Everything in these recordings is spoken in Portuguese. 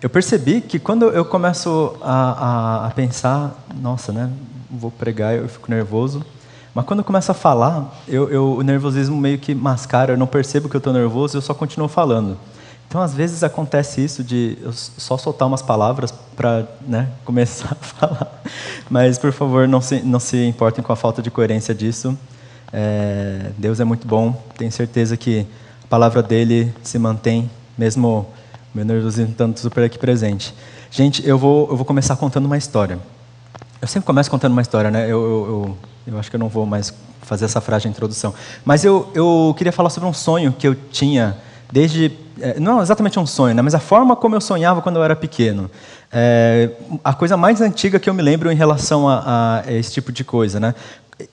eu percebi que quando eu começo a, a, a pensar, nossa, né, vou pregar, eu fico nervoso. Mas quando eu começo a falar, eu, eu, o nervosismo meio que mascara, eu não percebo que eu estou nervoso, eu só continuo falando. Então, às vezes acontece isso de eu só soltar umas palavras para né, começar a falar. Mas, por favor, não se, não se importem com a falta de coerência disso. É, Deus é muito bom. Tenho certeza que a palavra dele se mantém, mesmo meu nervosismo estando super aqui presente. Gente, eu vou, eu vou começar contando uma história. Eu sempre começo contando uma história, né? Eu, eu, eu, eu acho que eu não vou mais fazer essa frase de introdução. Mas eu, eu queria falar sobre um sonho que eu tinha desde é, não exatamente um sonho, né, mas a forma como eu sonhava quando eu era pequeno. É, a coisa mais antiga que eu me lembro em relação a, a esse tipo de coisa, né?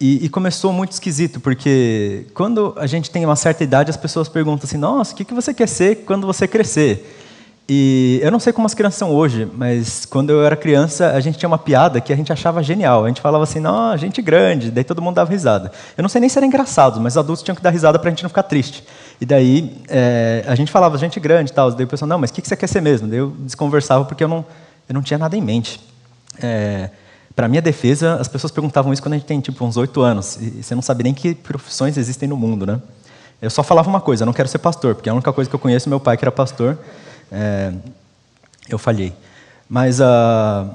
E, e, começou muito esquisito, porque quando a gente tem uma certa idade, as pessoas perguntam assim: Nossa, o que, que você quer ser quando você crescer? E eu não sei como as crianças são hoje, mas quando eu era criança, a gente tinha uma piada que a gente achava genial. A gente falava assim, não, gente grande, daí todo mundo dava risada. Eu não sei nem se era engraçado, mas os adultos tinham que dar risada para a gente não ficar triste. E daí é, a gente falava, gente grande e tal. Daí o pessoal, não, mas o que você quer ser mesmo? Daí eu desconversava porque eu não, eu não tinha nada em mente. É, para minha defesa, as pessoas perguntavam isso quando a gente tem tipo uns oito anos. E você não sabe nem que profissões existem no mundo, né? Eu só falava uma coisa, eu não quero ser pastor, porque a única coisa que eu conheço é meu pai que era pastor é, eu falhei. Mas uh,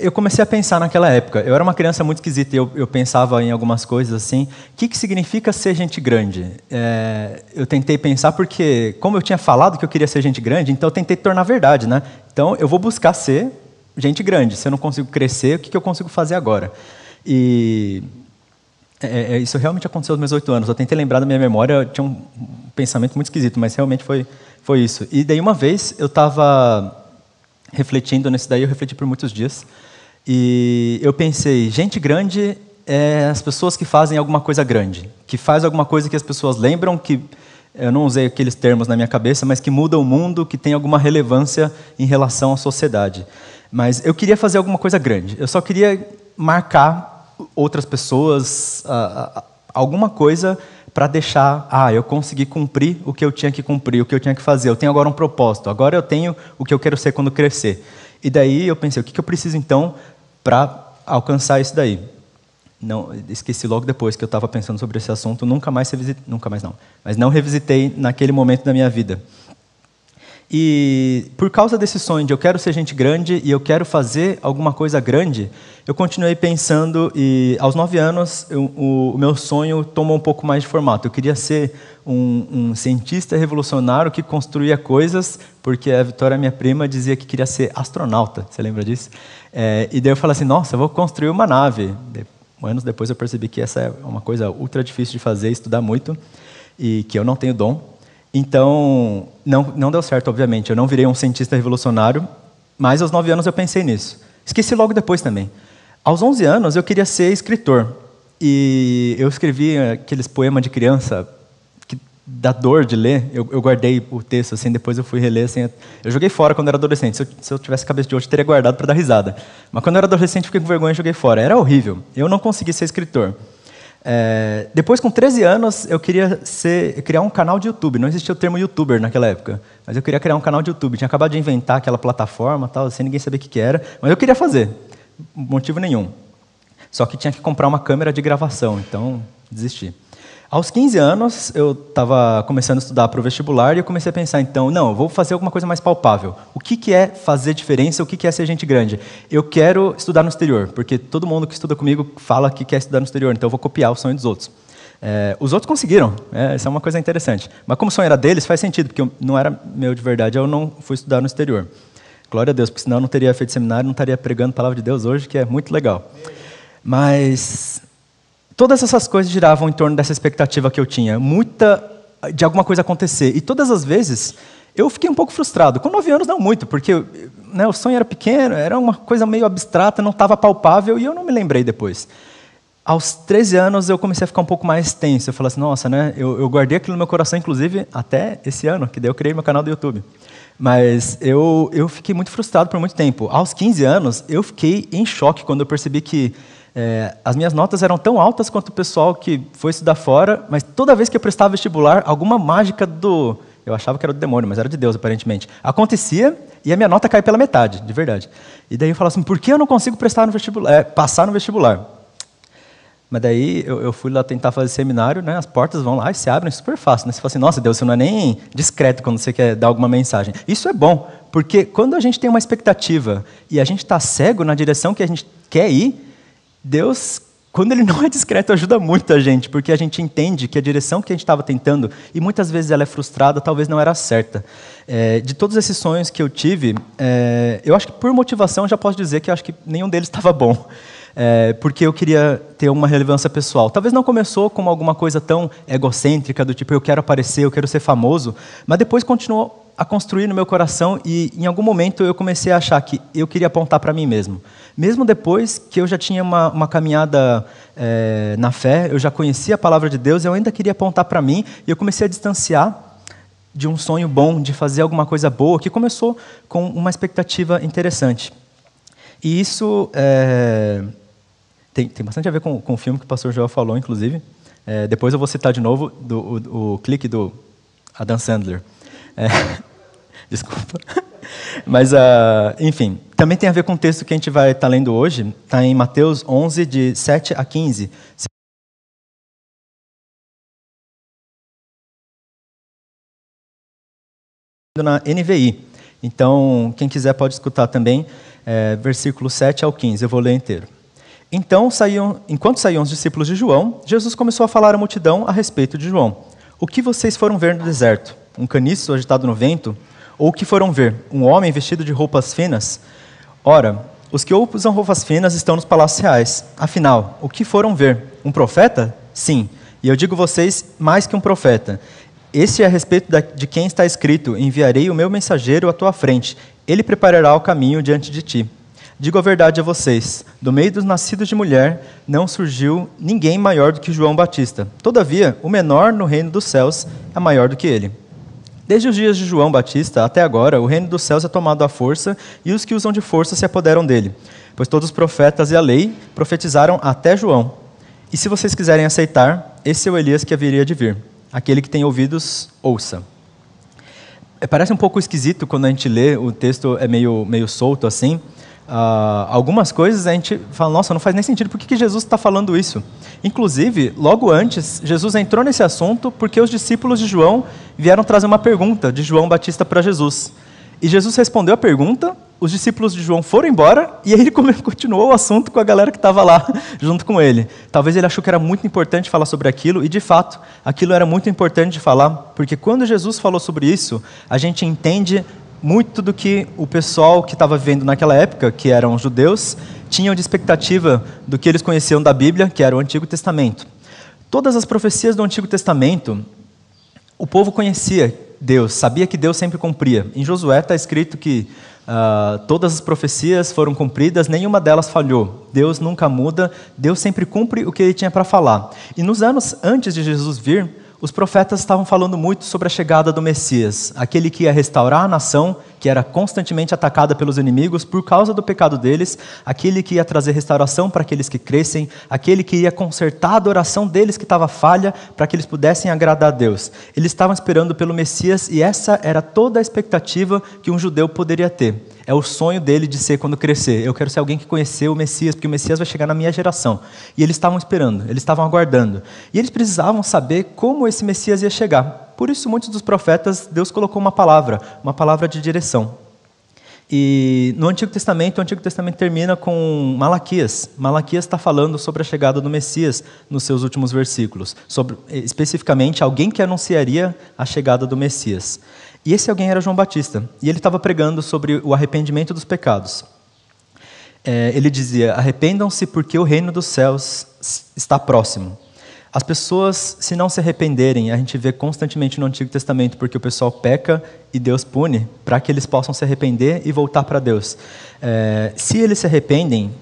eu comecei a pensar naquela época. Eu era uma criança muito esquisita e eu, eu pensava em algumas coisas assim. O que, que significa ser gente grande? É, eu tentei pensar porque, como eu tinha falado que eu queria ser gente grande, então eu tentei tornar verdade, né? Então eu vou buscar ser gente grande. Se eu não consigo crescer, o que, que eu consigo fazer agora? E é, é, isso realmente aconteceu aos meus oito anos. Eu tentei lembrar da minha memória, eu tinha um pensamento muito esquisito, mas realmente foi, foi isso. E daí uma vez eu estava refletindo nesse daí, eu refleti por muitos dias, e eu pensei, gente grande é as pessoas que fazem alguma coisa grande, que faz alguma coisa que as pessoas lembram, que eu não usei aqueles termos na minha cabeça, mas que muda o mundo, que tem alguma relevância em relação à sociedade. Mas eu queria fazer alguma coisa grande. Eu só queria marcar outras pessoas, alguma coisa para deixar, ah, eu consegui cumprir o que eu tinha que cumprir, o que eu tinha que fazer. Eu tenho agora um propósito. Agora eu tenho o que eu quero ser quando crescer. E daí eu pensei, o que eu preciso então para alcançar isso daí? Não, esqueci logo depois que eu estava pensando sobre esse assunto, nunca mais revisitei, nunca mais não, mas não revisitei naquele momento da minha vida. E por causa desse sonho de eu quero ser gente grande e eu quero fazer alguma coisa grande, eu continuei pensando e aos nove anos eu, o, o, meu sonho tomou um pouco mais de formato. Eu queria ser um, um, cientista revolucionário que construía coisas, porque a Vitória, minha prima, dizia que queria ser astronauta. Você lembra disso? É, e daí eu falei assim, nossa, eu vou construir uma nave. Anos depois eu percebi que essa é uma coisa ultra difícil de fazer, estudar muito, e que eu não tenho dom. Então, não, não deu certo, obviamente. Eu não virei um cientista revolucionário, mas aos nove anos eu pensei nisso. Esqueci logo depois também. Aos onze anos eu queria ser escritor. E eu escrevi aqueles poemas de criança que dá dor de ler. Eu, eu guardei o texto assim, depois eu fui reler. Assim, eu joguei fora quando era adolescente. Se eu, se eu tivesse cabeça de hoje, teria guardado para dar risada. Mas quando eu era adolescente, fiquei com vergonha e joguei fora. Era horrível. Eu não consegui ser escritor. É, depois, com 13 anos, eu queria ser, criar um canal de YouTube. Não existia o termo YouTuber naquela época, mas eu queria criar um canal de YouTube. Tinha acabado de inventar aquela plataforma, tal, sem ninguém saber o que era, mas eu queria fazer, motivo nenhum. Só que tinha que comprar uma câmera de gravação, então desisti. Aos 15 anos, eu estava começando a estudar para o vestibular e eu comecei a pensar, então, não, vou fazer alguma coisa mais palpável. O que, que é fazer diferença? O que, que é ser gente grande? Eu quero estudar no exterior, porque todo mundo que estuda comigo fala que quer estudar no exterior, então eu vou copiar o sonho dos outros. É, os outros conseguiram, é, essa é uma coisa interessante. Mas como o sonho era deles, faz sentido, porque não era meu de verdade, eu não fui estudar no exterior. Glória a Deus, porque senão eu não teria feito seminário, não estaria pregando a palavra de Deus hoje, que é muito legal. Mas Todas essas coisas giravam em torno dessa expectativa que eu tinha, muita de alguma coisa acontecer. E todas as vezes eu fiquei um pouco frustrado. Com nove anos não muito, porque né, o sonho era pequeno, era uma coisa meio abstrata, não estava palpável e eu não me lembrei depois. Aos 13 anos eu comecei a ficar um pouco mais tenso. Eu falei assim, nossa, né? Eu, eu guardei aquilo no meu coração, inclusive, até esse ano, que daí eu criei meu canal do YouTube. Mas eu, eu fiquei muito frustrado por muito tempo. Aos 15 anos, eu fiquei em choque quando eu percebi que é, as minhas notas eram tão altas quanto o pessoal que foi estudar fora, mas toda vez que eu prestava vestibular, alguma mágica do. Eu achava que era do demônio, mas era de Deus, aparentemente. Acontecia E a minha nota cai pela metade, de verdade. E daí eu falo assim, por que eu não consigo prestar no vestibular, é, passar no vestibular? Mas daí eu, eu, fui lá tentar fazer seminário, né? As portas vão lá e se abrem super fácil. Né? Você fala assim, nossa Deus, você não é nem discreto quando você quer dar alguma mensagem. Isso é bom, porque quando a gente tem uma expectativa e a gente está cego na direção que a gente quer ir, Deus, quando Ele não é discreto, ajuda muito a gente, porque a gente entende que a direção que a gente estava tentando, e muitas vezes ela é frustrada, talvez não era certa. É, de todos esses sonhos que eu tive, é, eu acho que por motivação já posso dizer que eu acho que nenhum deles estava bom é, porque eu queria ter uma relevância pessoal. Talvez não começou como alguma coisa tão egocêntrica, do tipo, eu quero aparecer, eu quero ser famoso, mas depois continuou a construir no meu coração e em algum momento eu comecei a achar que eu queria apontar para mim mesmo. Mesmo depois que eu já tinha uma, uma caminhada é, na fé, eu já conhecia a palavra de Deus, eu ainda queria apontar para mim e eu comecei a distanciar de um sonho bom, de fazer alguma coisa boa, que começou com uma expectativa interessante. E isso é, tem, tem bastante a ver com, com o filme que o pastor Joel falou, inclusive. É, depois eu vou citar de novo do, o, o clique do Adam Sandler. É, desculpa. Mas, uh, enfim, também tem a ver com o texto que a gente vai estar tá lendo hoje. Está em Mateus 11, de 7 a 15. Na NVI. Então, quem quiser pode escutar também, é, versículo 7 ao 15. Eu vou ler inteiro. Então, saíam, enquanto saíam os discípulos de João, Jesus começou a falar à multidão a respeito de João. O que vocês foram ver no deserto? Um caniço agitado no vento? Ou o que foram ver? Um homem vestido de roupas finas? Ora, os que usam roupas finas estão nos palácios reais. Afinal, o que foram ver? Um profeta? Sim. E eu digo vocês, mais que um profeta. Esse é a respeito de quem está escrito: Enviarei o meu mensageiro à tua frente. Ele preparará o caminho diante de ti. Digo a verdade a vocês: do meio dos nascidos de mulher não surgiu ninguém maior do que João Batista. Todavia, o menor no reino dos céus é maior do que ele. Desde os dias de João Batista até agora, o reino dos céus é tomado à força e os que usam de força se apoderam dele. Pois todos os profetas e a lei profetizaram até João. E se vocês quiserem aceitar, esse é o Elias que haveria de vir. Aquele que tem ouvidos, ouça. É, parece um pouco esquisito quando a gente lê, o texto é meio, meio solto assim. Uh, algumas coisas a gente fala, nossa, não faz nem sentido, por que, que Jesus está falando isso? Inclusive, logo antes, Jesus entrou nesse assunto porque os discípulos de João vieram trazer uma pergunta de João Batista para Jesus. E Jesus respondeu a pergunta, os discípulos de João foram embora e aí ele continuou o assunto com a galera que estava lá junto com ele. Talvez ele achou que era muito importante falar sobre aquilo e de fato aquilo era muito importante de falar, porque quando Jesus falou sobre isso, a gente entende muito do que o pessoal que estava vivendo naquela época, que eram judeus, tinham de expectativa do que eles conheciam da Bíblia, que era o Antigo Testamento. Todas as profecias do Antigo Testamento, o povo conhecia Deus, sabia que Deus sempre cumpria. Em Josué está escrito que uh, todas as profecias foram cumpridas, nenhuma delas falhou. Deus nunca muda, Deus sempre cumpre o que ele tinha para falar. E nos anos antes de Jesus vir, os profetas estavam falando muito sobre a chegada do Messias, aquele que ia restaurar a nação, que era constantemente atacada pelos inimigos por causa do pecado deles, aquele que ia trazer restauração para aqueles que crescem, aquele que ia consertar a adoração deles que estava falha, para que eles pudessem agradar a Deus. Eles estavam esperando pelo Messias e essa era toda a expectativa que um judeu poderia ter. É o sonho dele de ser quando crescer. Eu quero ser alguém que conheceu o Messias, porque o Messias vai chegar na minha geração. E eles estavam esperando, eles estavam aguardando. E eles precisavam saber como esse Messias ia chegar. Por isso, muitos dos profetas, Deus colocou uma palavra, uma palavra de direção. E no Antigo Testamento, o Antigo Testamento termina com Malaquias. Malaquias está falando sobre a chegada do Messias nos seus últimos versículos, sobre especificamente alguém que anunciaria a chegada do Messias. E esse alguém era João Batista. E ele estava pregando sobre o arrependimento dos pecados. É, ele dizia: Arrependam-se, porque o reino dos céus está próximo. As pessoas, se não se arrependerem, a gente vê constantemente no Antigo Testamento, porque o pessoal peca e Deus pune, para que eles possam se arrepender e voltar para Deus. É, se eles se arrependem,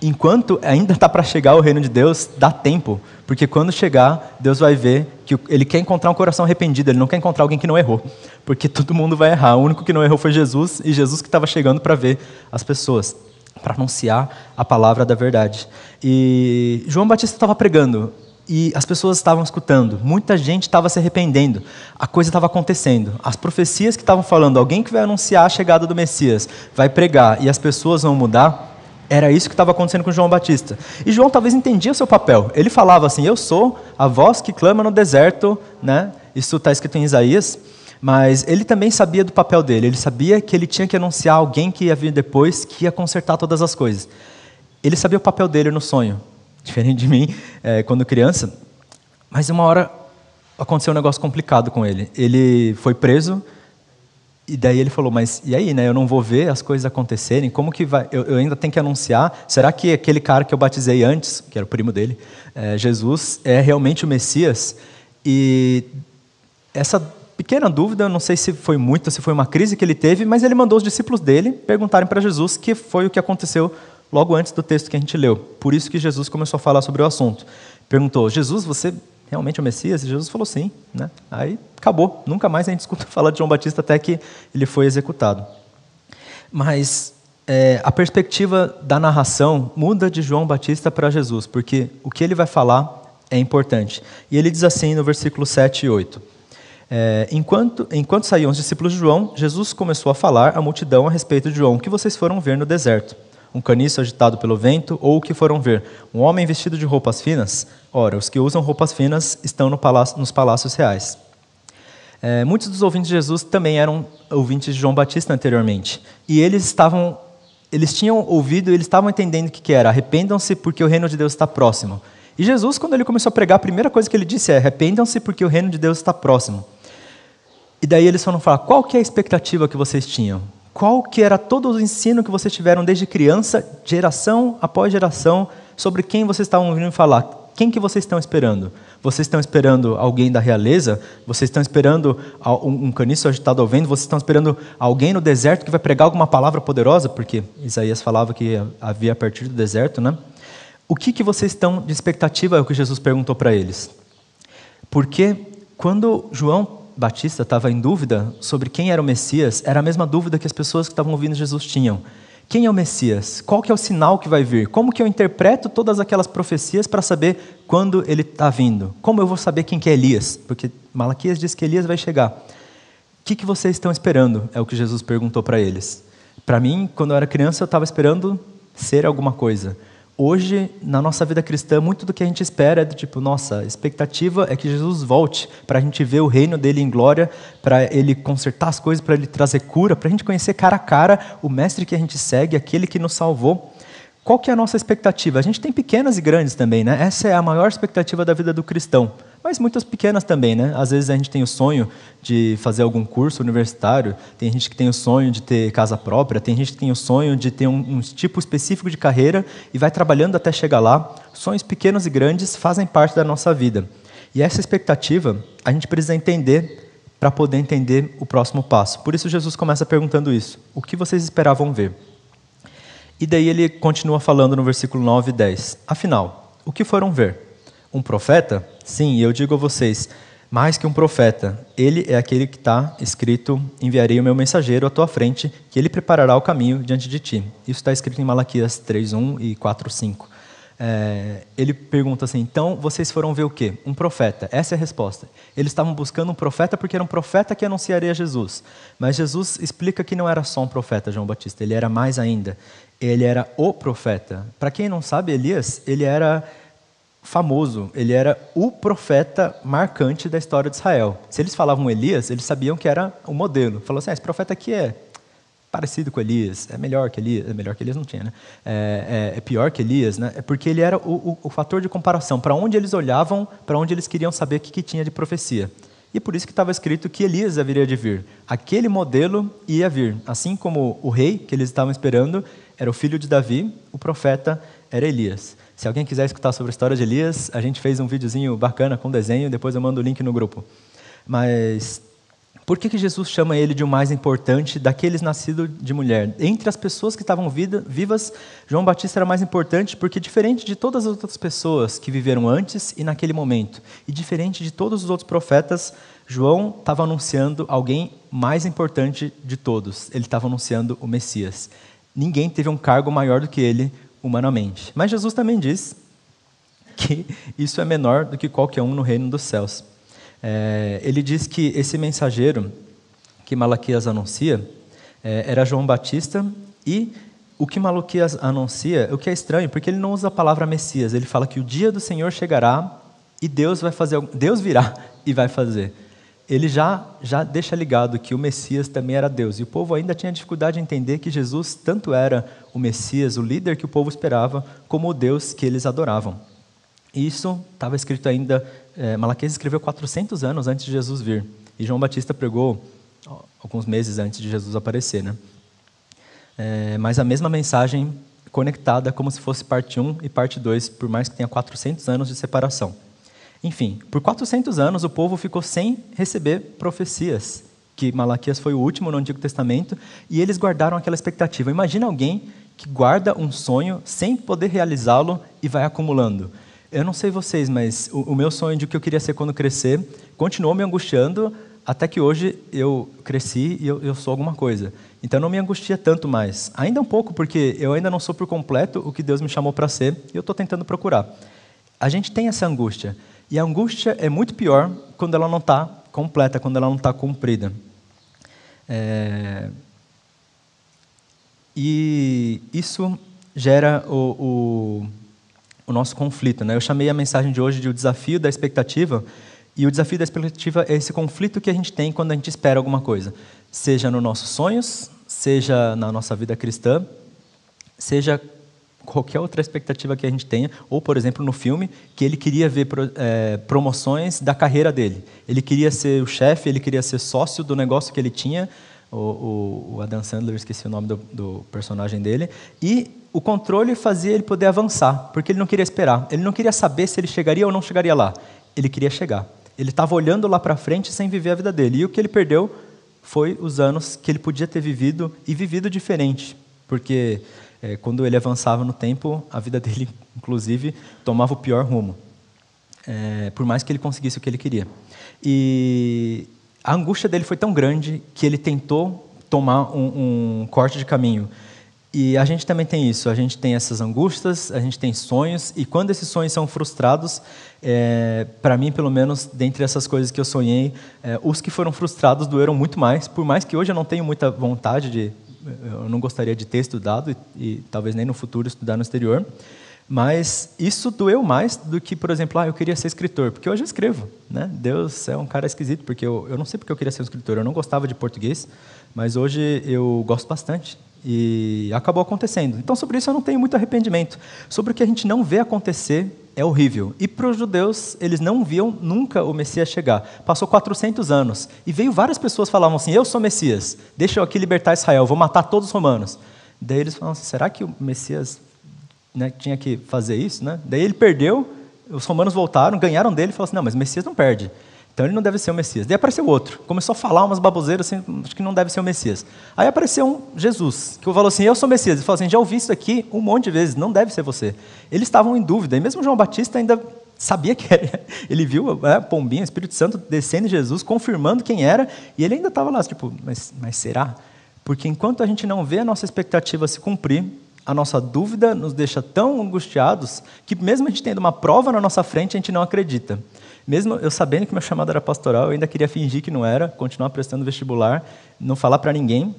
enquanto ainda está para chegar o reino de Deus, dá tempo, porque quando chegar, Deus vai ver que ele quer encontrar um coração arrependido, ele não quer encontrar alguém que não errou, porque todo mundo vai errar. O único que não errou foi Jesus, e Jesus que estava chegando para ver as pessoas, para anunciar a palavra da verdade. E João Batista estava pregando, e as pessoas estavam escutando, muita gente estava se arrependendo, a coisa estava acontecendo. As profecias que estavam falando, alguém que vai anunciar a chegada do Messias, vai pregar e as pessoas vão mudar, era isso que estava acontecendo com João Batista. E João talvez entendia o seu papel. Ele falava assim: Eu sou a voz que clama no deserto, né? Isso está escrito em Isaías. Mas ele também sabia do papel dele. Ele sabia que ele tinha que anunciar alguém que ia vir depois, que ia consertar todas as coisas. Ele sabia o papel dele no sonho, diferente de mim é, quando criança. Mas uma hora aconteceu um negócio complicado com ele. Ele foi preso e daí ele falou, mas e aí, né? Eu não vou ver as coisas acontecerem. Como que vai? Eu, eu ainda tenho que anunciar. Será que aquele cara que eu batizei antes, que era o primo dele, é, Jesus, é realmente o Messias? E essa pequena dúvida, não sei se foi muita, se foi uma crise que ele teve, mas ele mandou os discípulos dele perguntarem para Jesus, que foi o que aconteceu logo antes do texto que a gente leu. Por isso que Jesus começou a falar sobre o assunto. Perguntou: Jesus, você realmente é o Messias? E Jesus falou sim. Né? Aí acabou. Nunca mais a gente escuta falar de João Batista até que ele foi executado. Mas é, a perspectiva da narração muda de João Batista para Jesus, porque o que ele vai falar é importante. E ele diz assim no versículo 7 e 8. É, enquanto, enquanto saíam os discípulos de João, Jesus começou a falar à multidão a respeito de João, que vocês foram ver no deserto um caniço agitado pelo vento, ou o que foram ver? Um homem vestido de roupas finas? Ora, os que usam roupas finas estão no palácio, nos palácios reais. É, muitos dos ouvintes de Jesus também eram ouvintes de João Batista anteriormente. E eles estavam, eles tinham ouvido eles estavam entendendo o que, que era. Arrependam-se porque o reino de Deus está próximo. E Jesus, quando ele começou a pregar, a primeira coisa que ele disse é: arrependam-se porque o reino de Deus está próximo. E daí eles foram falar: qual que é a expectativa que vocês tinham? Qual que era todo o ensino que vocês tiveram desde criança, geração após geração, sobre quem vocês estavam ouvindo falar. Quem que vocês estão esperando? Vocês estão esperando alguém da realeza? Vocês estão esperando um caniço agitado ao vento? Vocês estão esperando alguém no deserto que vai pregar alguma palavra poderosa? Porque Isaías falava que havia a partir do deserto, né? O que, que vocês estão de expectativa? É o que Jesus perguntou para eles. Porque quando João Batista estava em dúvida sobre quem era o Messias, era a mesma dúvida que as pessoas que estavam ouvindo Jesus tinham. Quem é o Messias? Qual que é o sinal que vai vir? Como que eu interpreto todas aquelas profecias para saber quando ele está vindo? Como eu vou saber quem que é Elias? Porque Malaquias diz que Elias vai chegar. O que, que vocês estão esperando? É o que Jesus perguntou para eles. Para mim, quando eu era criança, eu estava esperando ser alguma coisa hoje, na nossa vida cristã, muito do que a gente espera é do tipo, nossa, expectativa é que Jesus volte para a gente ver o reino dele em glória, para ele consertar as coisas, para ele trazer cura, para a gente conhecer cara a cara o mestre que a gente segue, aquele que nos salvou. Qual que é a nossa expectativa? A gente tem pequenas e grandes também, né? Essa é a maior expectativa da vida do cristão mas muitas pequenas também, né? Às vezes a gente tem o sonho de fazer algum curso universitário, tem gente que tem o sonho de ter casa própria, tem gente que tem o sonho de ter um, um tipo específico de carreira e vai trabalhando até chegar lá. Sonhos pequenos e grandes fazem parte da nossa vida. E essa expectativa a gente precisa entender para poder entender o próximo passo. Por isso Jesus começa perguntando isso: o que vocês esperavam ver? E daí ele continua falando no versículo 9 e 10. Afinal, o que foram ver? Um profeta? Sim, eu digo a vocês, mais que um profeta, ele é aquele que está escrito: enviarei o meu mensageiro à tua frente, que ele preparará o caminho diante de ti. Isso está escrito em Malaquias 3:1 e 4:5. É, ele pergunta assim: então vocês foram ver o quê? Um profeta. Essa é a resposta. Eles estavam buscando um profeta porque era um profeta que anunciaria Jesus. Mas Jesus explica que não era só um profeta, João Batista, ele era mais ainda. Ele era o profeta. Para quem não sabe, Elias, ele era famoso, ele era o profeta marcante da história de Israel. Se eles falavam Elias, eles sabiam que era o modelo. Falou assim: ah, esse profeta aqui é parecido com Elias, é melhor que Elias, é melhor que Elias não tinha, né? É, é, é pior que Elias, né? É porque ele era o, o, o fator de comparação, para onde eles olhavam, para onde eles queriam saber o que, que tinha de profecia. E por isso que estava escrito que Elias haveria de vir. Aquele modelo ia vir. Assim como o rei que eles estavam esperando era o filho de Davi, o profeta era Elias. Se alguém quiser escutar sobre a história de Elias, a gente fez um videozinho bacana com desenho, depois eu mando o link no grupo. Mas por que, que Jesus chama ele de o mais importante daqueles nascidos de mulher? Entre as pessoas que estavam vida, vivas, João Batista era mais importante porque, diferente de todas as outras pessoas que viveram antes e naquele momento, e diferente de todos os outros profetas, João estava anunciando alguém mais importante de todos. Ele estava anunciando o Messias. Ninguém teve um cargo maior do que ele humanamente. Mas Jesus também diz que isso é menor do que qualquer um no reino dos céus. É, ele diz que esse mensageiro que Malaquias anuncia é, era João Batista e o que Malaquias anuncia, o que é estranho, porque ele não usa a palavra Messias, ele fala que o dia do Senhor chegará e Deus vai fazer, Deus virá e vai fazer. Ele já já deixa ligado que o Messias também era Deus e o povo ainda tinha dificuldade de entender que Jesus tanto era o Messias, o líder que o povo esperava, como o Deus que eles adoravam. Isso estava escrito ainda, é, Malaquias escreveu 400 anos antes de Jesus vir e João Batista pregou alguns meses antes de Jesus aparecer, né? É, mas a mesma mensagem conectada como se fosse parte 1 e parte 2, por mais que tenha 400 anos de separação. Enfim, por 400 anos o povo ficou sem receber profecias, que Malaquias foi o último no Antigo Testamento, e eles guardaram aquela expectativa. Imagina alguém que guarda um sonho sem poder realizá-lo e vai acumulando. Eu não sei vocês, mas o, o meu sonho de o que eu queria ser quando crescer continuou me angustiando até que hoje eu cresci e eu, eu, sou alguma coisa. Então não me angustia tanto mais. Ainda um pouco, porque eu ainda não sou por completo o que Deus me chamou para ser e eu estou tentando procurar. A gente tem essa angústia. E a angústia é muito pior quando ela não está completa, quando ela não está cumprida. É... E isso gera o, o, o nosso conflito. Né? Eu chamei a mensagem de hoje de o desafio da expectativa, e o desafio da expectativa é esse conflito que a gente tem quando a gente espera alguma coisa, seja nos nossos sonhos, seja na nossa vida cristã, seja qualquer outra expectativa que a gente tenha, ou, por exemplo, no filme, que ele queria ver é, promoções da carreira dele. Ele queria ser o chefe, ele queria ser sócio do negócio que ele tinha, o, o, o Adam Sandler, esqueci o nome do, do personagem dele, e o controle fazia ele poder avançar, porque ele não queria esperar, ele não queria saber se ele chegaria ou não chegaria lá, ele queria chegar. Ele estava olhando lá para frente sem viver a vida dele. E o que ele perdeu foi os anos que ele podia ter vivido e vivido diferente. Porque é, quando ele avançava no tempo, a vida dele, inclusive, tomava o pior rumo. É, por mais que ele conseguisse o que ele queria. E a angústia dele foi tão grande que ele tentou tomar um, um corte de caminho. E a gente também tem isso, a gente tem essas angústias, a gente tem sonhos, e quando esses sonhos são frustrados, é, para mim, pelo menos, dentre essas coisas que eu sonhei, é, os que foram frustrados doeram muito mais, por mais que hoje eu não tenha muita vontade de. Eu não gostaria de ter estudado, e, e talvez nem no futuro estudar no exterior, mas isso doeu mais do que, por exemplo, ah, eu queria ser escritor, porque hoje eu escrevo. Né? Deus é um cara esquisito, porque eu, eu não sei porque eu queria ser um escritor, eu não gostava de português, mas hoje eu gosto bastante. E acabou acontecendo. Então, sobre isso eu não tenho muito arrependimento. Sobre o que a gente não vê acontecer é horrível. E para os judeus, eles não viam nunca o Messias chegar. Passou 400 anos. E veio várias pessoas falavam assim: Eu sou Messias, deixa eu aqui libertar Israel, vou matar todos os romanos. Daí eles falavam assim: será que o Messias né, tinha que fazer isso? Né? Daí ele perdeu, os romanos voltaram, ganharam dele e falaram assim: Não, mas o Messias não perde. Então ele não deve ser o Messias. Daí apareceu outro, começou a falar umas baboseiras assim, acho que não deve ser o Messias. Aí apareceu um Jesus, que falou assim: Eu sou o Messias. Ele falou assim: Já ouvi isso aqui um monte de vezes, não deve ser você. Eles estavam em dúvida, e mesmo João Batista ainda sabia que era. Ele viu é, Pombinha, Espírito Santo descendo em Jesus, confirmando quem era, e ele ainda estava lá, tipo, mas, mas será? Porque enquanto a gente não vê a nossa expectativa se cumprir, a nossa dúvida nos deixa tão angustiados que, mesmo a gente tendo uma prova na nossa frente, a gente não acredita. Mesmo eu sabendo que meu chamado era pastoral, eu ainda queria fingir que não era, continuar prestando vestibular, não falar para ninguém.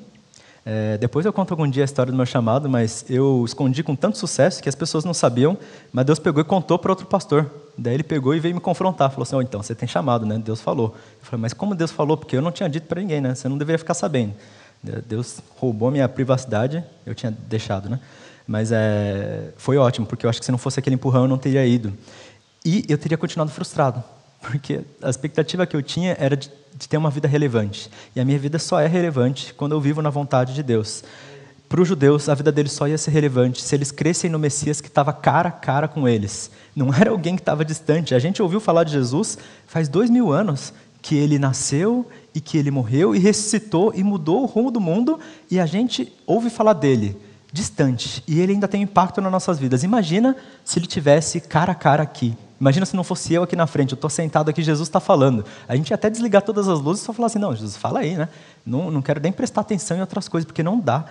É, depois eu conto algum dia a história do meu chamado, mas eu escondi com tanto sucesso que as pessoas não sabiam, mas Deus pegou e contou para outro pastor. Daí ele pegou e veio me confrontar, falou assim: oh, então você tem chamado, né? Deus falou. Eu falei: mas como Deus falou? Porque eu não tinha dito para ninguém, né? Você não deveria ficar sabendo. Deus roubou minha privacidade, eu tinha deixado, né? Mas é, foi ótimo, porque eu acho que se não fosse aquele empurrão eu não teria ido. E eu teria continuado frustrado, porque a expectativa que eu tinha era de, de, ter uma vida relevante. E a minha vida só é relevante quando eu vivo na vontade de Deus. Para os judeus, a vida deles só ia ser relevante se eles crescem no Messias que estava cara a cara com eles. Não era alguém que estava distante. A gente ouviu falar de Jesus faz dois mil anos, que ele nasceu e que ele morreu e ressuscitou e mudou o rumo do mundo, e a gente ouve falar dele distante. E ele ainda tem impacto nas nossas vidas. Imagina se ele tivesse cara a cara aqui, Imagina se não fosse eu aqui na frente, eu estou sentado aqui, Jesus está falando. A gente ia até desligar todas as luzes e só falar assim: não, Jesus, fala aí, né? Não, não quero nem prestar atenção em outras coisas, porque não dá.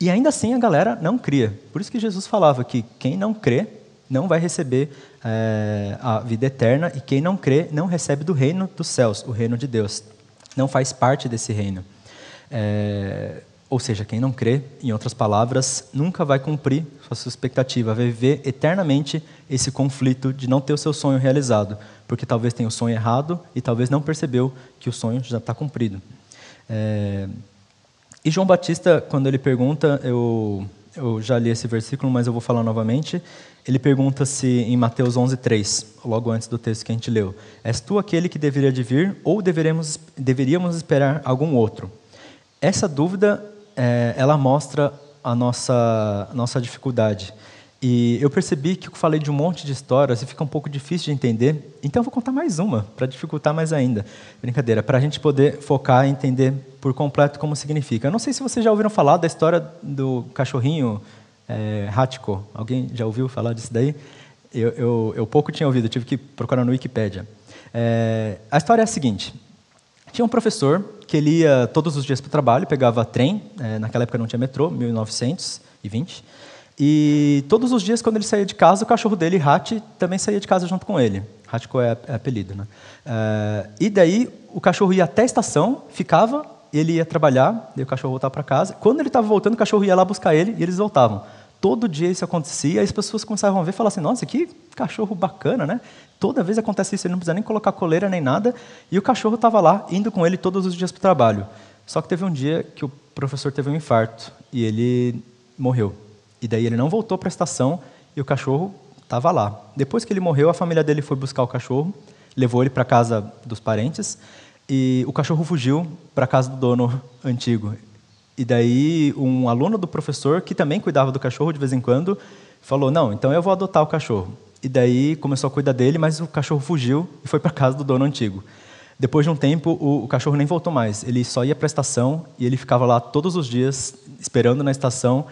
E ainda assim a galera não cria. Por isso que Jesus falava que quem não crê não vai receber é, a vida eterna, e quem não crê não recebe do reino dos céus, o reino de Deus. Não faz parte desse reino. É, ou seja, quem não crê, em outras palavras, nunca vai cumprir sua expectativa, vai viver eternamente esse conflito de não ter o seu sonho realizado, porque talvez tenha o sonho errado e talvez não percebeu que o sonho já está cumprido. É... E João Batista, quando ele pergunta, eu, eu já li esse versículo, mas eu vou falar novamente. Ele pergunta se em Mateus 11:3, logo antes do texto que a gente leu, és tu aquele que deveria de vir ou deveremos, deveríamos esperar algum outro? Essa dúvida é, ela mostra a nossa, a nossa dificuldade. E eu percebi que eu falei de um monte de histórias e fica um pouco difícil de entender, então eu vou contar mais uma, para dificultar mais ainda. Brincadeira, para a gente poder focar e entender por completo como significa. Eu não sei se vocês já ouviram falar da história do cachorrinho é. Alguém já ouviu falar disso daí? Eu, eu, eu pouco tinha ouvido, tive que procurar no Wikipedia. É, a história é a seguinte: tinha um professor que ele ia todos os dias para o trabalho, pegava trem, é, naquela época não tinha metrô, 1920, e todos os dias, quando ele saía de casa, o cachorro dele, Hat, também saía de casa junto com ele. Hatiko é, é apelido, né? É, e daí, o cachorro ia até a estação, ficava, ele ia trabalhar, daí o cachorro voltava para casa. Quando ele estava voltando, o cachorro ia lá buscar ele e eles voltavam. Todo dia isso acontecia, e as pessoas começavam a ver e falavam assim: nossa, que cachorro bacana, né? Toda vez acontece isso, ele não precisa nem colocar coleira nem nada, e o cachorro estava lá, indo com ele todos os dias para o trabalho. Só que teve um dia que o professor teve um infarto e ele morreu. E daí ele não voltou para a estação e o cachorro estava lá. Depois que ele morreu, a família dele foi buscar o cachorro, levou ele para casa dos parentes e o cachorro fugiu para casa do dono antigo. E daí um aluno do professor, que também cuidava do cachorro de vez em quando, falou: Não, então eu vou adotar o cachorro. E daí começou a cuidar dele, mas o cachorro fugiu e foi para a casa do dono antigo. Depois de um tempo, o, o, cachorro nem voltou mais. Ele só ia para a estação e ele ficava lá todos os dias, esperando na estação,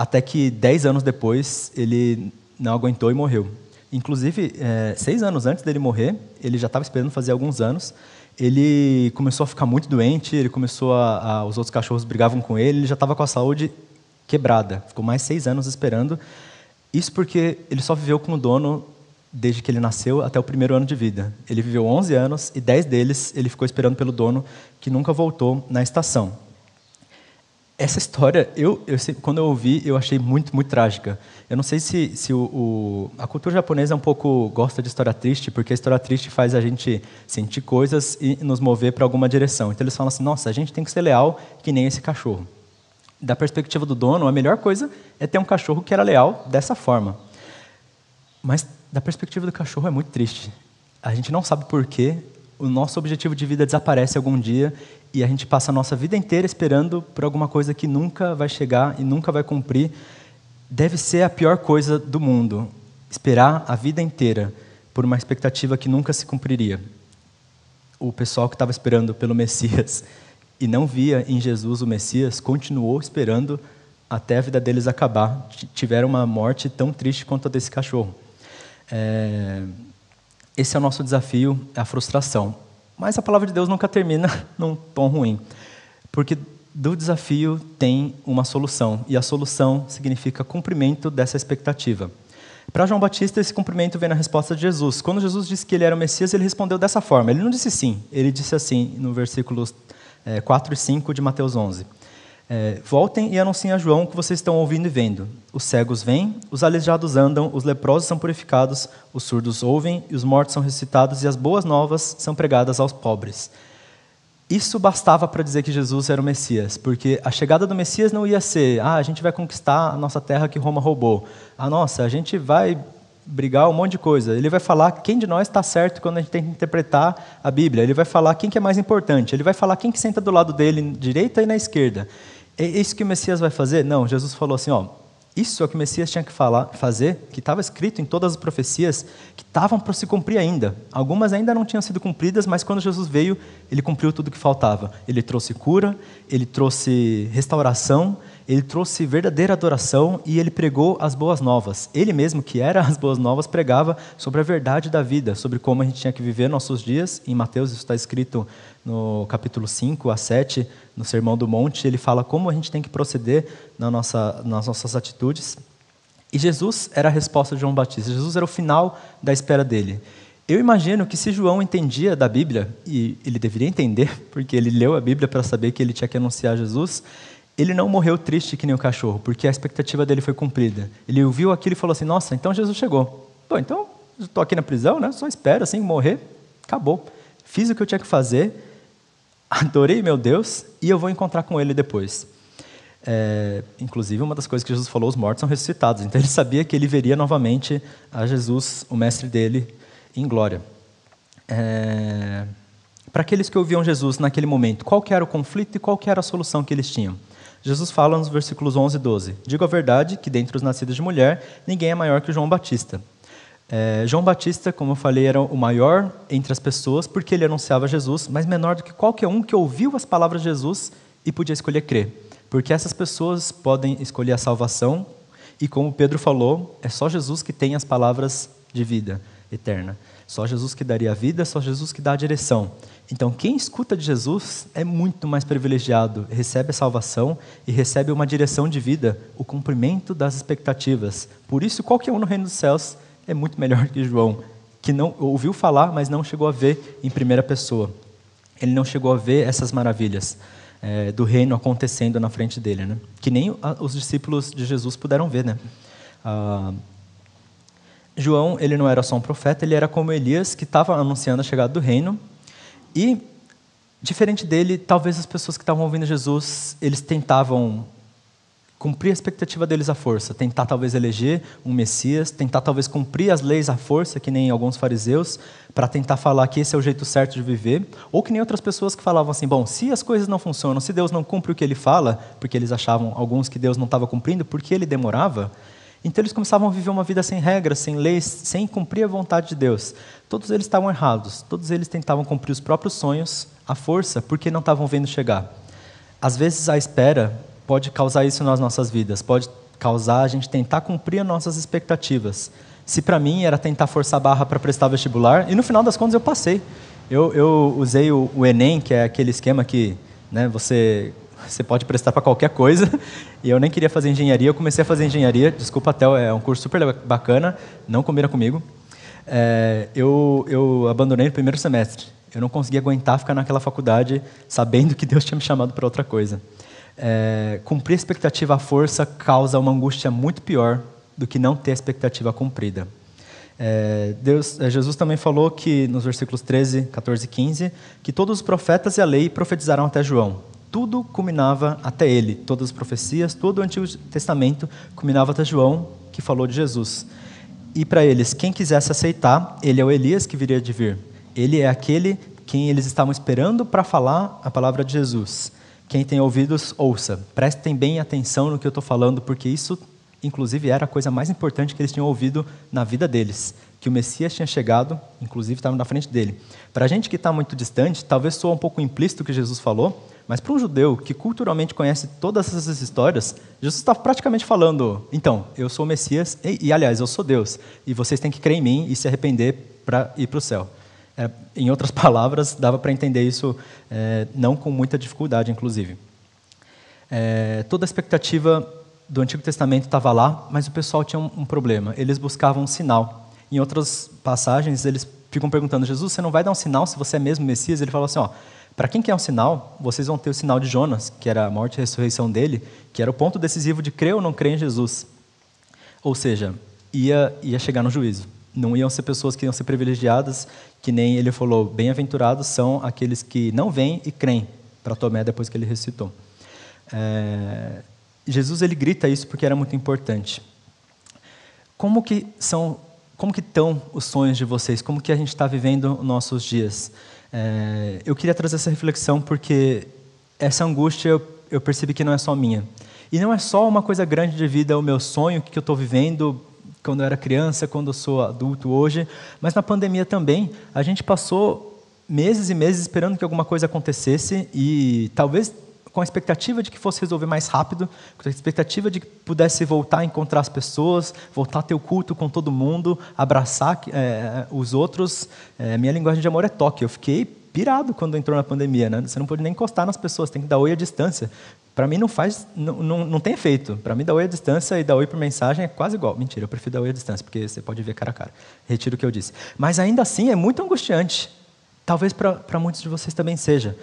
até que, dez anos depois, ele não aguentou e morreu. Inclusive, é, seis anos antes dele morrer, ele já estava esperando fazer alguns anos, ele começou a ficar muito doente, ele começou a, a os outros cachorros brigavam com ele, ele já estava com a saúde quebrada. Ficou mais seis anos esperando. Isso porque ele só viveu com o dono desde que ele nasceu até o primeiro ano de vida. Ele viveu 11 anos e 10 deles ele ficou esperando pelo dono que nunca voltou na estação. Essa história, eu, eu quando eu ouvi, eu achei muito, muito trágica. Eu não sei se, se o, o, a cultura japonesa é um pouco gosta de história triste, porque a história triste faz a gente sentir coisas e nos mover para alguma direção. Então eles falam assim: nossa, a gente tem que ser leal que nem esse cachorro. Da perspectiva do dono, a melhor coisa é ter um cachorro que era leal dessa forma. Mas da perspectiva do cachorro é muito triste. A gente não sabe por quê. O nosso objetivo de vida desaparece algum dia e a gente passa a nossa vida inteira esperando por alguma coisa que nunca vai chegar e nunca vai cumprir, deve ser a pior coisa do mundo. Esperar a vida inteira por uma expectativa que nunca se cumpriria. O pessoal que estava esperando pelo Messias e não via em Jesus o Messias continuou esperando até a vida deles acabar. Tiveram uma morte tão triste quanto a desse cachorro. É... Esse é o nosso desafio, a frustração. Mas a palavra de Deus nunca termina num tom ruim, porque do desafio tem uma solução, e a solução significa cumprimento dessa expectativa. Para João Batista, esse cumprimento vem na resposta de Jesus. Quando Jesus disse que ele era o Messias, ele respondeu dessa forma. Ele não disse sim, ele disse assim no versículos é, 4 e 5 de Mateus 11. É, Voltem e anunciem a João o que vocês estão ouvindo e vendo. Os cegos vêm, os aleijados andam, os leprosos são purificados, os surdos ouvem, e os mortos são ressuscitados, e as boas novas são pregadas aos pobres. Isso bastava para dizer que Jesus era o Messias, porque a chegada do Messias não ia ser, ah, a gente vai conquistar a nossa terra que Roma roubou. Ah, nossa, a gente vai brigar um monte de coisa. Ele vai falar quem de nós está certo quando a gente tem que interpretar a Bíblia. Ele vai falar quem que é mais importante. Ele vai falar quem que senta do lado dele, direita e na esquerda. É isso que o Messias vai fazer? Não, Jesus falou assim, ó, isso é o que o Messias tinha que falar, fazer, que estava escrito em todas as profecias, que estavam para se cumprir ainda. Algumas ainda não tinham sido cumpridas, mas quando Jesus veio, ele cumpriu tudo o que faltava. Ele trouxe cura, ele trouxe restauração, ele trouxe verdadeira adoração e ele pregou as boas novas. Ele mesmo, que era as boas novas, pregava sobre a verdade da vida, sobre como a gente tinha que viver nossos dias. Em Mateus, isso está escrito no capítulo 5 a 7, no Sermão do Monte, ele fala como a gente tem que proceder na nossa, nas nossas atitudes. E Jesus era a resposta de João Batista. Jesus era o final da espera dele. Eu imagino que se João entendia da Bíblia, e ele deveria entender, porque ele leu a Bíblia para saber que ele tinha que anunciar Jesus, ele não morreu triste que nem o cachorro, porque a expectativa dele foi cumprida. Ele ouviu aquilo e falou assim: Nossa, então Jesus chegou. Bom, então estou aqui na prisão, né? Só espero assim morrer, acabou. Fiz o que eu tinha que fazer, adorei meu Deus e eu vou encontrar com ele depois. É, inclusive, uma das coisas que Jesus falou: os mortos são ressuscitados. Então ele sabia que ele veria novamente a Jesus, o mestre dele, em glória. É... Para aqueles que ouviam Jesus naquele momento, qual era o conflito e qual era a solução que eles tinham? Jesus fala nos versículos 11 e 12: Digo a verdade que dentre os nascidos de mulher, ninguém é maior que João Batista. É, João Batista, como eu falei, era o maior entre as pessoas porque ele anunciava Jesus, mas menor do que qualquer um que ouviu as palavras de Jesus e podia escolher crer. Porque essas pessoas podem escolher a salvação e, como Pedro falou, é só Jesus que tem as palavras de vida eterna. Só Jesus que daria a vida, só Jesus que dá a direção. Então, quem escuta de Jesus é muito mais privilegiado, recebe a salvação e recebe uma direção de vida, o cumprimento das expectativas. Por isso, qualquer um no reino dos céus é muito melhor que João, que não ouviu falar, mas não chegou a ver em primeira pessoa. Ele não chegou a ver essas maravilhas é, do reino acontecendo na frente dele, né? Que nem os discípulos de Jesus puderam ver, né? Ah, João, ele não era só um profeta, ele era como Elias, que estava anunciando a chegada do reino. E, diferente dele, talvez as pessoas que estavam ouvindo Jesus, eles tentavam cumprir a expectativa deles à força, tentar talvez eleger um Messias, tentar talvez cumprir as leis à força, que nem alguns fariseus, para tentar falar que esse é o jeito certo de viver, ou que nem outras pessoas que falavam assim, bom, se as coisas não funcionam, se Deus não cumpre o que ele fala, porque eles achavam alguns que Deus não estava cumprindo, porque ele demorava, então eles começavam a viver uma vida sem regras, sem leis, sem cumprir a vontade de Deus. Todos eles estavam errados, todos eles tentavam cumprir os próprios sonhos à força, porque não estavam vendo chegar. Às vezes a espera pode causar isso nas nossas vidas, pode causar a gente tentar cumprir as nossas expectativas. Se para mim era tentar forçar a barra para prestar vestibular, e no final das contas eu passei. Eu, eu usei o, o Enem, que é aquele esquema que né, você você pode prestar para qualquer coisa. E eu nem queria fazer engenharia, eu comecei a fazer engenharia. Desculpa, até é um curso super bacana, não combina comigo. É, eu, eu abandonei no primeiro semestre. Eu não conseguia aguentar ficar naquela faculdade sabendo que Deus tinha me chamado para outra coisa. É, cumprir expectativa à força causa uma angústia muito pior do que não ter a expectativa cumprida. É, Deus, é, Jesus também falou que nos versículos 13, 14 e 15 que todos os profetas e a lei profetizaram até João tudo culminava até ele, todas as profecias, todo o Antigo Testamento culminava até João, que falou de Jesus. E para eles, quem quisesse aceitar, ele é o Elias que viria de vir. Ele é aquele quem eles estavam esperando para falar a palavra de Jesus. Quem tem ouvidos, ouça. Prestem bem atenção no que eu estou falando, porque isso, inclusive, era a coisa mais importante que eles tinham ouvido na vida deles. Que o Messias tinha chegado, inclusive estava na frente dele. Para a gente que está muito distante, talvez soa um pouco implícito o que Jesus falou, mas para um judeu que culturalmente conhece todas essas histórias, Jesus está praticamente falando: então, eu sou o Messias, e, e, aliás, eu sou Deus, e vocês têm que crer em mim e se arrepender para ir para o céu. É, em outras palavras, dava para entender isso é, não com muita dificuldade, inclusive. É, toda a expectativa do Antigo Testamento estava lá, mas o pessoal tinha um, um problema. Eles buscavam um sinal. Em outras passagens, eles ficam perguntando: Jesus, você não vai dar um sinal se você é mesmo Messias? Ele fala assim: ó para quem quer um sinal, vocês vão ter o sinal de Jonas, que era a morte e a ressurreição dele, que era o ponto decisivo de crer ou não crer em Jesus. Ou seja, ia, ia chegar no juízo. Não iam ser pessoas que iam ser privilegiadas, que nem ele falou, bem-aventurados são aqueles que não vêm e creem, para Tomé depois que ele ressuscitou. É, Jesus ele grita isso porque era muito importante. Como que são, como que estão os sonhos de vocês? Como que a gente está vivendo nossos dias? É, eu queria trazer essa reflexão porque essa angústia eu, eu, percebi que não é só minha. E não é só uma coisa grande de vida, o meu sonho que eu estou vivendo quando eu era criança, quando eu sou adulto hoje, mas na pandemia também. A gente passou meses e meses esperando que alguma coisa acontecesse e talvez com a expectativa de que fosse resolver mais rápido, com a expectativa de que pudesse voltar a encontrar as pessoas, voltar a ter o culto com todo mundo, abraçar é, os outros. É, minha linguagem de amor é toque. Eu fiquei pirado quando entrou na pandemia, né? Você não pode nem encostar nas pessoas, tem que dar oi à distância Para mim não faz, não, não, não tem efeito. Para mim, dar oi à distância e dar oi por mensagem é quase igual. Mentira, eu prefiro dar oi à distância, porque você pode ver cara a cara. Retiro o que eu disse. Mas ainda assim é muito angustiante. Talvez para muitos de vocês também seja.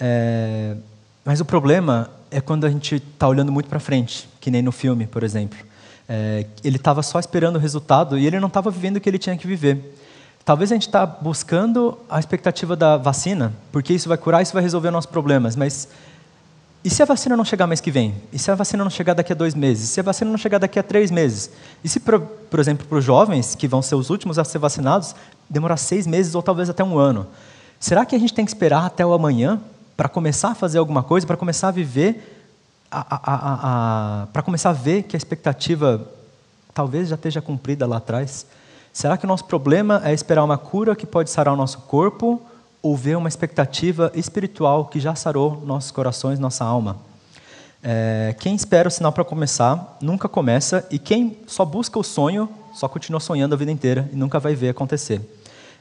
É, mas o problema é quando a gente está olhando muito para frente, que nem no filme, por exemplo. É, ele estava só esperando o resultado e ele não estava vivendo o que ele tinha que viver. Talvez a gente está buscando a expectativa da vacina, porque isso vai curar, isso vai resolver nossos problemas, mas e se a vacina não chegar mês que vem? E se a vacina não chegar daqui a dois meses? E se a vacina não chegar daqui a três meses? E se, por, por exemplo, para os jovens, que vão ser os últimos a ser vacinados, demorar seis meses ou talvez até um ano? Será que a gente tem que esperar até o amanhã para começar a fazer alguma coisa, para começar a viver, para começar a ver que a expectativa talvez já esteja cumprida lá atrás? Será que o nosso problema é esperar uma cura que pode sarar o nosso corpo ou ver uma expectativa espiritual que já sarou nossos corações, nossa alma? É, quem espera o sinal para começar nunca começa e quem só busca o sonho só continua sonhando a vida inteira e nunca vai ver acontecer.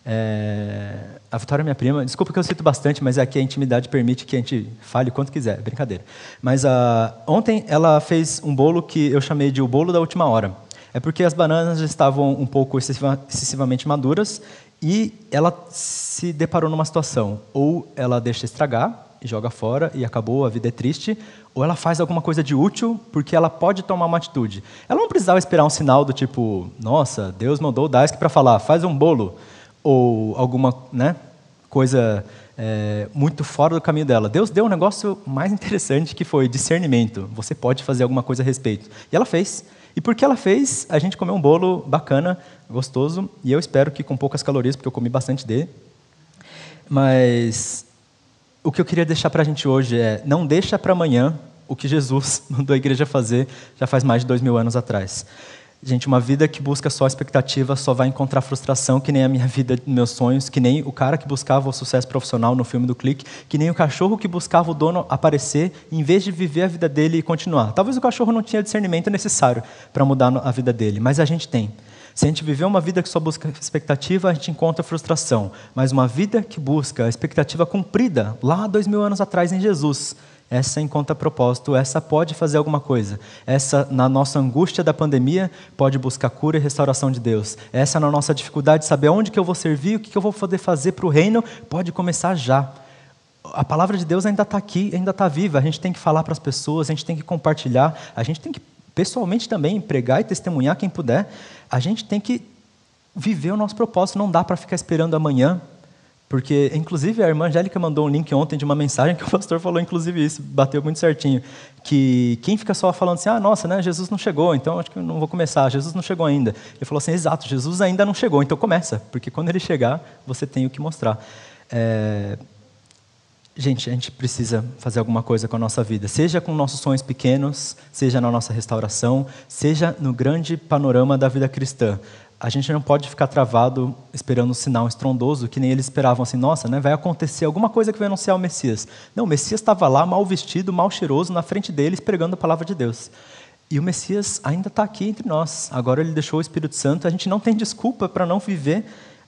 É, a Vitória é minha prima, desculpa que eu cito bastante, mas aqui a intimidade permite que a gente fale quanto quiser, brincadeira. Mas uh, ontem ela fez um bolo que eu chamei de o bolo da última hora. É porque as bananas já estavam um pouco excessivamente maduras e ela se deparou numa situação. Ou ela deixa estragar e joga fora e acabou, a vida é triste, ou ela faz alguma coisa de útil porque ela pode tomar uma atitude. Ela não precisava esperar um sinal do tipo, nossa, Deus mandou o Dask para falar, faz um bolo, ou alguma né, coisa é, muito fora do caminho dela. Deus deu um negócio mais interessante que foi discernimento. Você pode fazer alguma coisa a respeito. E ela fez. E porque ela fez, a gente comeu um bolo bacana, gostoso, e eu espero que com poucas calorias, porque eu comi bastante dele. Mas o que eu queria deixar para a gente hoje é: não deixa para amanhã o que Jesus mandou a igreja fazer já faz mais de dois mil anos atrás. Gente, uma vida que busca só expectativa só vai encontrar frustração, que nem a minha vida, meus sonhos, que nem o cara que buscava o sucesso profissional no filme do clique, que nem o cachorro que buscava o dono aparecer, em vez de viver a vida dele e continuar. Talvez o cachorro não tinha discernimento necessário para mudar a vida dele, mas a gente tem. Se a gente viver uma vida que só busca expectativa, a gente encontra frustração. Mas uma vida que busca a expectativa cumprida, lá dois mil anos atrás em Jesus, essa encontra propósito, essa pode fazer alguma coisa. Essa, na nossa angústia da pandemia, pode buscar cura e restauração de Deus. Essa, na nossa dificuldade de saber onde que eu vou servir, o que, que eu vou poder fazer para o reino, pode começar já. A palavra de Deus ainda está aqui, ainda está viva. A gente tem que falar para as pessoas, a gente tem que compartilhar, a gente tem que pessoalmente também pregar e testemunhar quem puder. A gente tem que viver o nosso propósito. Não dá para ficar esperando amanhã porque, inclusive, a irmã Angélica mandou um link ontem de uma mensagem que o pastor falou, inclusive, isso, bateu muito certinho. Que quem fica só falando assim, ah, nossa, né, Jesus não chegou, então acho que eu não vou começar, Jesus não chegou ainda. Ele falou assim, exato, Jesus ainda não chegou, então começa, porque quando ele chegar, você tem o que mostrar. É... Gente, a gente precisa fazer alguma coisa com a nossa vida, seja com nossos sonhos pequenos, seja na nossa restauração, seja no grande panorama da vida cristã a gente não pode ficar travado esperando um sinal estrondoso, que nem eles esperavam assim, nossa, né, vai acontecer alguma coisa que vai anunciar o Messias. Não, o Messias estava lá, mal vestido, mal cheiroso, na frente deles, pregando a palavra de Deus. E o Messias ainda está aqui entre nós. Agora ele deixou o Espírito Santo, a gente não tem desculpa para não viver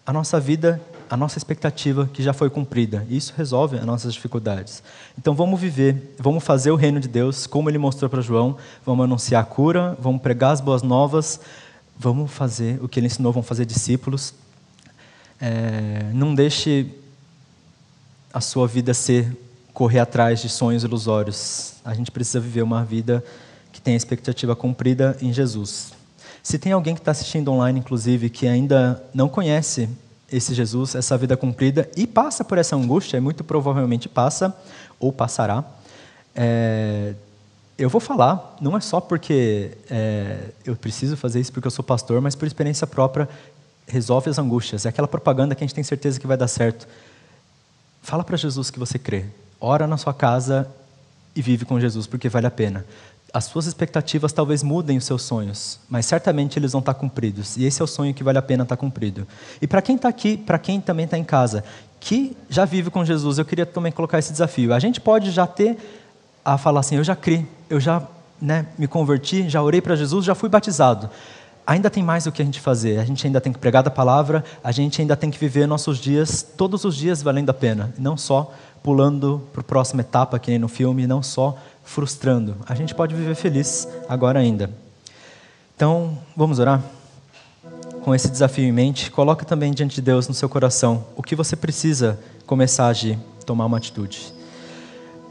a nossa vida, a nossa expectativa que já foi cumprida. Isso resolve as nossas dificuldades. Então vamos viver, vamos fazer o reino de Deus, como ele mostrou para João, vamos anunciar a cura, vamos pregar as boas novas, Vamos fazer o que ele ensinou, vamos fazer discípulos. É, não deixe a sua vida ser correr atrás de sonhos ilusórios. A gente precisa viver uma vida que tenha expectativa cumprida em Jesus. Se tem alguém que está assistindo online, inclusive, que ainda não conhece esse Jesus, essa vida cumprida, e passa por essa angústia, e muito provavelmente passa, ou passará, é, eu vou falar, não é só porque é, eu preciso fazer isso porque eu sou pastor, mas por experiência própria, resolve as angústias. É aquela propaganda que a gente tem certeza que vai dar certo. Fala para Jesus que você crê. Ora na sua casa e vive com Jesus, porque vale a pena. As suas expectativas talvez mudem os seus sonhos, mas certamente eles vão estar cumpridos. E esse é o sonho que vale a pena estar cumprido. E para quem está aqui, para quem também está em casa, que já vive com Jesus, eu queria também colocar esse desafio. A gente pode já ter a falar assim: eu já criei, eu já né, me converti, já orei para Jesus, já fui batizado. Ainda tem mais o que a gente fazer. A gente ainda tem que pregar da palavra, a gente ainda tem que viver nossos dias, todos os dias valendo a pena, não só pulando para a próxima etapa, que nem no filme, não só frustrando. A gente pode viver feliz agora ainda. Então, vamos orar? Com esse desafio em mente, coloca também diante de Deus no seu coração o que você precisa começar a agir, tomar uma atitude.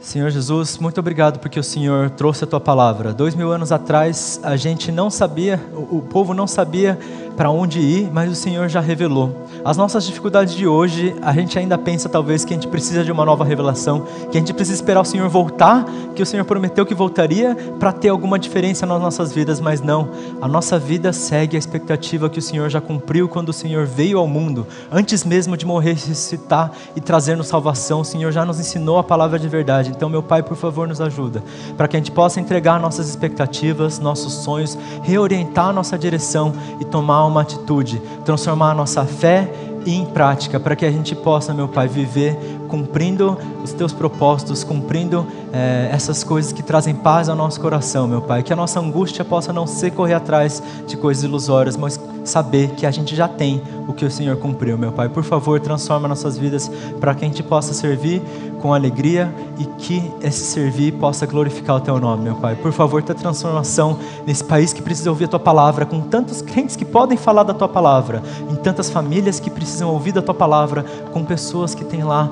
Senhor Jesus, muito obrigado porque o Senhor trouxe a tua palavra. Dois mil anos atrás, a gente não sabia, o, povo não sabia para onde ir, mas o Senhor já revelou. As nossas dificuldades de hoje, a gente ainda pensa talvez que a gente precisa de uma nova revelação, que a gente precisa esperar o Senhor voltar, que o Senhor prometeu que voltaria para ter alguma diferença nas nossas vidas, mas não. A nossa vida segue a expectativa que o Senhor já cumpriu quando o Senhor veio ao mundo, antes mesmo de morrer, ressuscitar e trazer-nos salvação. O Senhor já nos ensinou a palavra de verdade. Então, meu Pai, por favor, nos ajuda, para que a gente possa entregar nossas expectativas, nossos sonhos, reorientar nossa direção e tomar uma atitude, transformar a nossa fé em prática, para que a gente possa, meu Pai, viver cumprindo os teus propósitos, cumprindo é, essas coisas que trazem paz ao nosso coração, meu Pai. Que a nossa angústia possa não ser correr atrás de coisas ilusórias, mas saber que a gente já tem o que o Senhor cumpriu, meu Pai. Por favor, transforma nossas vidas para que a gente possa servir com alegria e que esse servir possa glorificar o Teu nome, meu Pai. Por favor, tua transformação nesse país que precisa ouvir a Tua palavra, com tantos crentes que podem falar da Tua palavra, em tantas famílias que precisam ouvir da Tua palavra, com pessoas que têm lá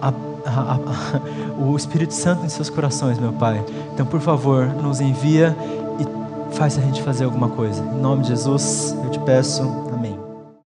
a, a, a, o Espírito Santo em seus corações, meu Pai. Então, por favor, nos envia e faz a gente fazer alguma coisa. Em nome de Jesus, eu te peço.